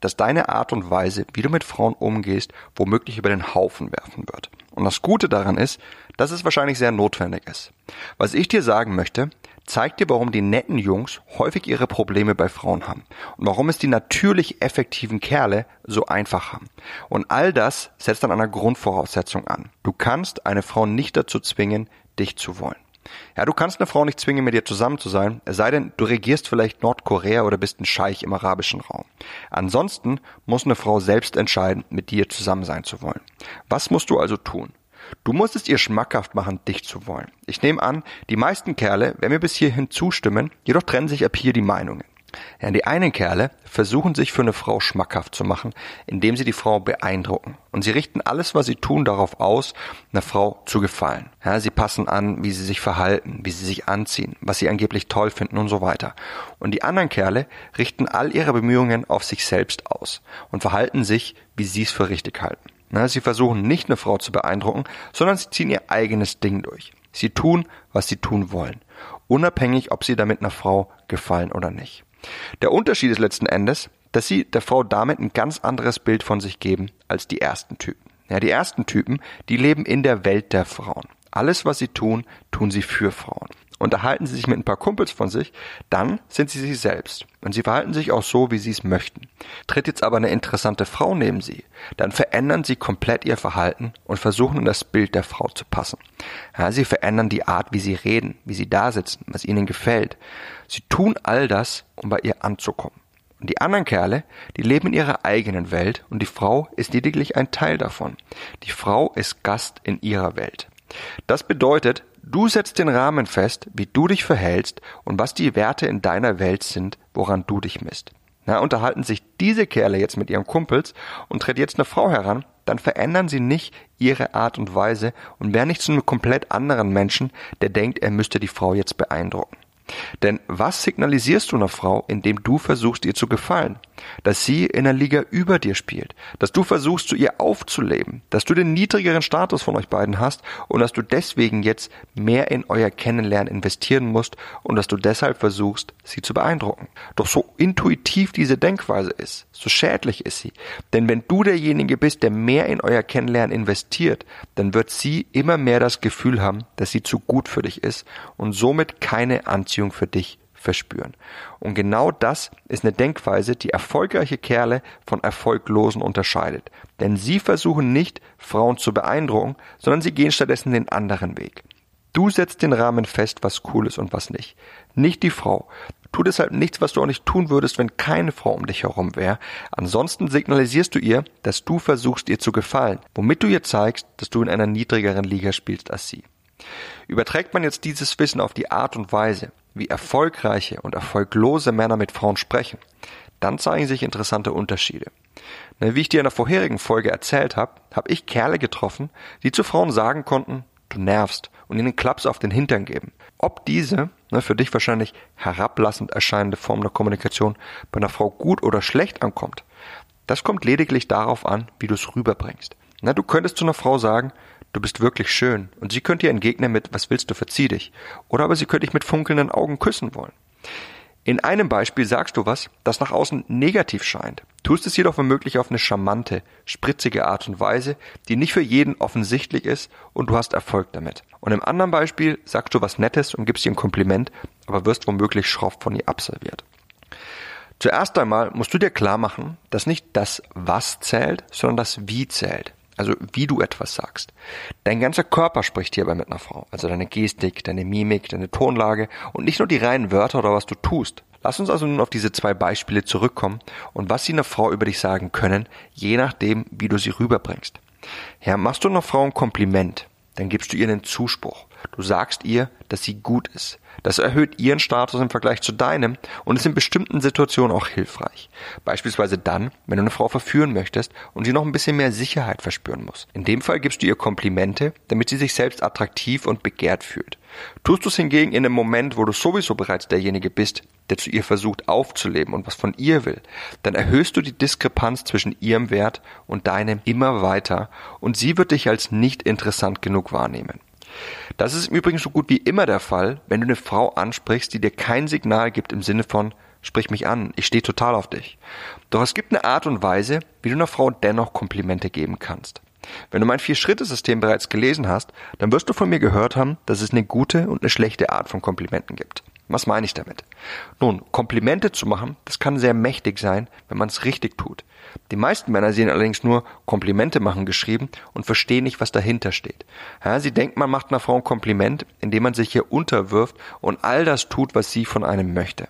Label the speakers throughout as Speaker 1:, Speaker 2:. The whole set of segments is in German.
Speaker 1: das deine Art und Weise, wie du mit Frauen umgehst, womöglich über den Haufen werfen wird. Und das Gute daran ist, dass es wahrscheinlich sehr notwendig ist. Was ich dir sagen möchte, zeigt dir, warum die netten Jungs häufig ihre Probleme bei Frauen haben und warum es die natürlich effektiven Kerle so einfach haben. Und all das setzt an einer Grundvoraussetzung an. Du kannst eine Frau nicht dazu zwingen, dich zu wollen. Ja, du kannst eine Frau nicht zwingen, mit dir zusammen zu sein, es sei denn, du regierst vielleicht Nordkorea oder bist ein Scheich im arabischen Raum. Ansonsten muss eine Frau selbst entscheiden, mit dir zusammen sein zu wollen. Was musst du also tun? Du musst es ihr schmackhaft machen, dich zu wollen. Ich nehme an, die meisten Kerle werden mir bis hierhin zustimmen, jedoch trennen sich ab hier die Meinungen. Ja, die einen Kerle versuchen sich für eine Frau schmackhaft zu machen, indem sie die Frau beeindrucken. Und sie richten alles, was sie tun, darauf aus, einer Frau zu gefallen. Ja, sie passen an, wie sie sich verhalten, wie sie sich anziehen, was sie angeblich toll finden und so weiter. Und die anderen Kerle richten all ihre Bemühungen auf sich selbst aus und verhalten sich, wie sie es für richtig halten. Na, sie versuchen nicht eine Frau zu beeindrucken, sondern sie ziehen ihr eigenes Ding durch. Sie tun, was sie tun wollen, unabhängig, ob sie damit einer Frau gefallen oder nicht. Der Unterschied ist letzten Endes, dass sie der Frau damit ein ganz anderes Bild von sich geben als die ersten Typen. Ja, die ersten Typen, die leben in der Welt der Frauen. Alles, was sie tun, tun sie für Frauen unterhalten sie sich mit ein paar Kumpels von sich, dann sind sie sie selbst. Und sie verhalten sich auch so, wie sie es möchten. Tritt jetzt aber eine interessante Frau neben sie, dann verändern sie komplett ihr Verhalten und versuchen in das Bild der Frau zu passen. Ja, sie verändern die Art, wie sie reden, wie sie da sitzen, was ihnen gefällt. Sie tun all das, um bei ihr anzukommen. Und die anderen Kerle, die leben in ihrer eigenen Welt und die Frau ist lediglich ein Teil davon. Die Frau ist Gast in ihrer Welt. Das bedeutet, Du setzt den Rahmen fest, wie du dich verhältst und was die Werte in deiner Welt sind, woran du dich misst. Na, unterhalten sich diese Kerle jetzt mit ihren Kumpels und tritt jetzt eine Frau heran, dann verändern sie nicht ihre Art und Weise und werden nicht zu einem komplett anderen Menschen, der denkt, er müsste die Frau jetzt beeindrucken. Denn was signalisierst du einer Frau, indem du versuchst, ihr zu gefallen? Dass sie in der Liga über dir spielt, dass du versuchst, zu ihr aufzuleben, dass du den niedrigeren Status von euch beiden hast und dass du deswegen jetzt mehr in euer Kennenlernen investieren musst und dass du deshalb versuchst, sie zu beeindrucken. Doch so intuitiv diese Denkweise ist, so schädlich ist sie. Denn wenn du derjenige bist, der mehr in euer Kennenlernen investiert, dann wird sie immer mehr das Gefühl haben, dass sie zu gut für dich ist und somit keine Anziehung Beziehung für dich verspüren. Und genau das ist eine Denkweise, die erfolgreiche Kerle von erfolglosen unterscheidet. Denn sie versuchen nicht, Frauen zu beeindrucken, sondern sie gehen stattdessen den anderen Weg. Du setzt den Rahmen fest, was cool ist und was nicht. Nicht die Frau. Tu deshalb nichts, was du auch nicht tun würdest, wenn keine Frau um dich herum wäre. Ansonsten signalisierst du ihr, dass du versuchst, ihr zu gefallen, womit du ihr zeigst, dass du in einer niedrigeren Liga spielst als sie. Überträgt man jetzt dieses Wissen auf die Art und Weise, wie erfolgreiche und erfolglose Männer mit Frauen sprechen, dann zeigen sich interessante Unterschiede. Wie ich dir in der vorherigen Folge erzählt habe, habe ich Kerle getroffen, die zu Frauen sagen konnten, du nervst und ihnen Klaps auf den Hintern geben. Ob diese, ne, für dich wahrscheinlich herablassend erscheinende Form der Kommunikation bei einer Frau gut oder schlecht ankommt, das kommt lediglich darauf an, wie du es rüberbringst. Du könntest zu einer Frau sagen, du bist wirklich schön. Und sie könnte ihr entgegnen mit, was willst du, verzieh dich. Oder aber sie könnte dich mit funkelnden Augen küssen wollen. In einem Beispiel sagst du was, das nach außen negativ scheint, tust es jedoch womöglich auf eine charmante, spritzige Art und Weise, die nicht für jeden offensichtlich ist und du hast Erfolg damit. Und im anderen Beispiel sagst du was Nettes und gibst ihr ein Kompliment, aber wirst womöglich schroff von ihr absolviert. Zuerst einmal musst du dir klar machen, dass nicht das Was zählt, sondern das Wie zählt. Also wie du etwas sagst. Dein ganzer Körper spricht hierbei mit einer Frau. Also deine Gestik, deine Mimik, deine Tonlage und nicht nur die reinen Wörter oder was du tust. Lass uns also nun auf diese zwei Beispiele zurückkommen und was sie einer Frau über dich sagen können, je nachdem, wie du sie rüberbringst. Ja, machst du einer Frau ein Kompliment, dann gibst du ihr einen Zuspruch. Du sagst ihr, dass sie gut ist. Das erhöht ihren Status im Vergleich zu deinem und ist in bestimmten Situationen auch hilfreich. Beispielsweise dann, wenn du eine Frau verführen möchtest und sie noch ein bisschen mehr Sicherheit verspüren muss. In dem Fall gibst du ihr Komplimente, damit sie sich selbst attraktiv und begehrt fühlt. Tust du es hingegen in einem Moment, wo du sowieso bereits derjenige bist, der zu ihr versucht aufzuleben und was von ihr will, dann erhöhst du die Diskrepanz zwischen ihrem Wert und deinem immer weiter und sie wird dich als nicht interessant genug wahrnehmen. Das ist im Übrigen so gut wie immer der Fall, wenn du eine Frau ansprichst, die dir kein Signal gibt im Sinne von sprich mich an, ich stehe total auf dich. Doch es gibt eine Art und Weise, wie du einer Frau dennoch Komplimente geben kannst. Wenn du mein Vier-Schritte-System bereits gelesen hast, dann wirst du von mir gehört haben, dass es eine gute und eine schlechte Art von Komplimenten gibt. Was meine ich damit? Nun, Komplimente zu machen, das kann sehr mächtig sein, wenn man es richtig tut. Die meisten Männer sehen allerdings nur Komplimente machen geschrieben und verstehen nicht, was dahinter steht. Ja, sie denken, man macht einer Frau ein Kompliment, indem man sich hier unterwirft und all das tut, was sie von einem möchte.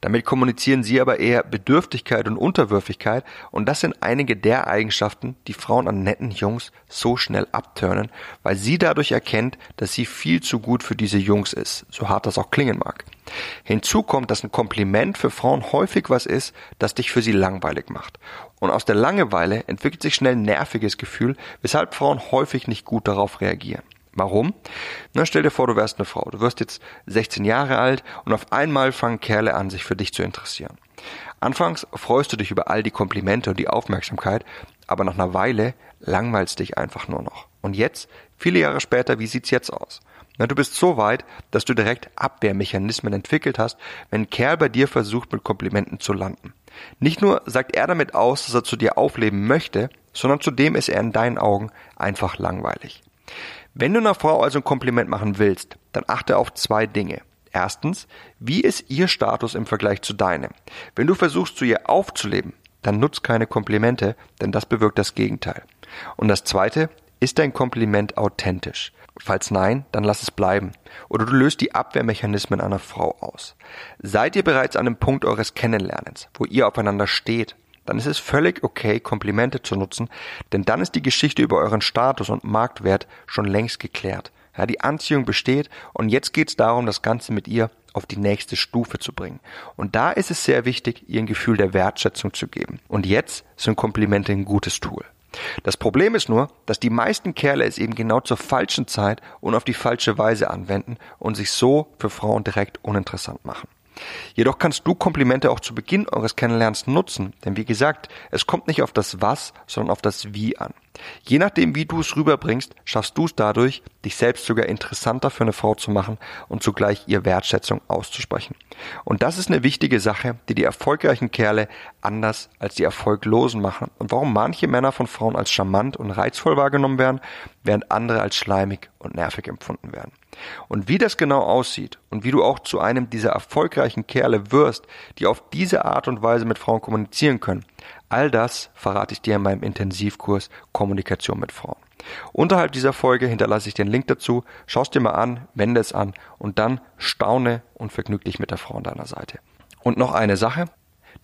Speaker 1: Damit kommunizieren sie aber eher Bedürftigkeit und Unterwürfigkeit und das sind einige der Eigenschaften, die Frauen an netten Jungs so schnell abturnen, weil sie dadurch erkennt, dass sie viel zu gut für diese Jungs ist, so hart das auch klingen mag. Hinzu kommt, dass ein Kompliment für Frauen häufig was ist, das dich für sie langweilig macht. Und aus der Langeweile entwickelt sich schnell ein nerviges Gefühl, weshalb Frauen häufig nicht gut darauf reagieren. Warum? Na, stell dir vor, du wärst eine Frau. Du wirst jetzt 16 Jahre alt und auf einmal fangen Kerle an, sich für dich zu interessieren. Anfangs freust du dich über all die Komplimente und die Aufmerksamkeit, aber nach einer Weile langweilst dich einfach nur noch. Und jetzt, viele Jahre später, wie sieht's jetzt aus? Na, du bist so weit, dass du direkt Abwehrmechanismen entwickelt hast, wenn ein Kerl bei dir versucht, mit Komplimenten zu landen. Nicht nur sagt er damit aus, dass er zu dir aufleben möchte, sondern zudem ist er in deinen Augen einfach langweilig. Wenn du einer Frau also ein Kompliment machen willst, dann achte auf zwei Dinge. Erstens, wie ist ihr Status im Vergleich zu deinem? Wenn du versuchst, zu ihr aufzuleben, dann nutz keine Komplimente, denn das bewirkt das Gegenteil. Und das zweite, ist dein Kompliment authentisch? Falls nein, dann lass es bleiben. Oder du löst die Abwehrmechanismen einer Frau aus. Seid ihr bereits an dem Punkt eures Kennenlernens, wo ihr aufeinander steht dann ist es völlig okay, Komplimente zu nutzen, denn dann ist die Geschichte über euren Status und Marktwert schon längst geklärt. Ja, die Anziehung besteht und jetzt geht es darum, das Ganze mit ihr auf die nächste Stufe zu bringen. Und da ist es sehr wichtig, ihr ein Gefühl der Wertschätzung zu geben. Und jetzt sind Komplimente ein gutes Tool. Das Problem ist nur, dass die meisten Kerle es eben genau zur falschen Zeit und auf die falsche Weise anwenden und sich so für Frauen direkt uninteressant machen. Jedoch kannst du Komplimente auch zu Beginn eures Kennenlernens nutzen, denn wie gesagt, es kommt nicht auf das Was, sondern auf das Wie an. Je nachdem, wie du es rüberbringst, schaffst du es dadurch, dich selbst sogar interessanter für eine Frau zu machen und zugleich ihr Wertschätzung auszusprechen. Und das ist eine wichtige Sache, die die erfolgreichen Kerle anders als die Erfolglosen machen und warum manche Männer von Frauen als charmant und reizvoll wahrgenommen werden, während andere als schleimig und nervig empfunden werden. Und wie das genau aussieht und wie du auch zu einem dieser erfolgreichen Kerle wirst, die auf diese Art und Weise mit Frauen kommunizieren können, all das verrate ich dir in meinem Intensivkurs Kommunikation mit Frauen. Unterhalb dieser Folge hinterlasse ich den Link dazu, schau es dir mal an, wende es an und dann staune und vergnüg dich mit der Frau an deiner Seite. Und noch eine Sache,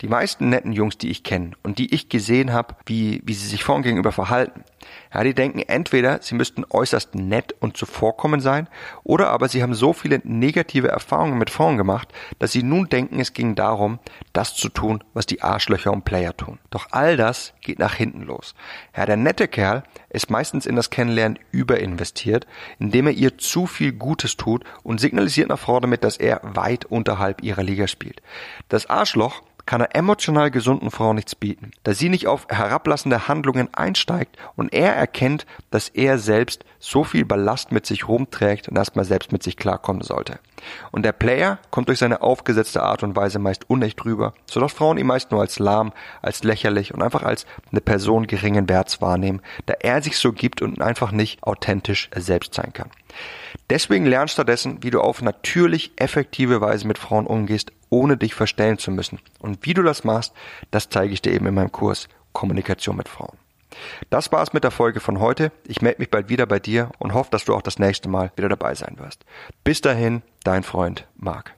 Speaker 1: die meisten netten Jungs, die ich kenne und die ich gesehen habe, wie, wie sie sich Frauen gegenüber verhalten, ja, die denken entweder, sie müssten äußerst nett und zuvorkommen sein, oder aber sie haben so viele negative Erfahrungen mit Frauen gemacht, dass sie nun denken, es ging darum, das zu tun, was die Arschlöcher und Player tun. Doch all das geht nach hinten los. Ja, der nette Kerl ist meistens in das Kennenlernen überinvestiert, indem er ihr zu viel Gutes tut und signalisiert nach Frau damit, dass er weit unterhalb ihrer Liga spielt. Das Arschloch kann er emotional gesunden Frau nichts bieten, da sie nicht auf herablassende Handlungen einsteigt und er erkennt, dass er selbst so viel Ballast mit sich rumträgt und erstmal selbst mit sich klarkommen sollte. Und der Player kommt durch seine aufgesetzte Art und Weise meist unecht rüber, sodass Frauen ihn meist nur als lahm, als lächerlich und einfach als eine Person geringen Werts wahrnehmen, da er sich so gibt und einfach nicht authentisch selbst sein kann. Deswegen lern stattdessen, wie du auf natürlich effektive Weise mit Frauen umgehst, ohne dich verstellen zu müssen. Und wie du das machst, das zeige ich dir eben in meinem Kurs Kommunikation mit Frauen. Das war's mit der Folge von heute. Ich melde mich bald wieder bei dir und hoffe, dass du auch das nächste Mal wieder dabei sein wirst. Bis dahin, dein Freund Marc.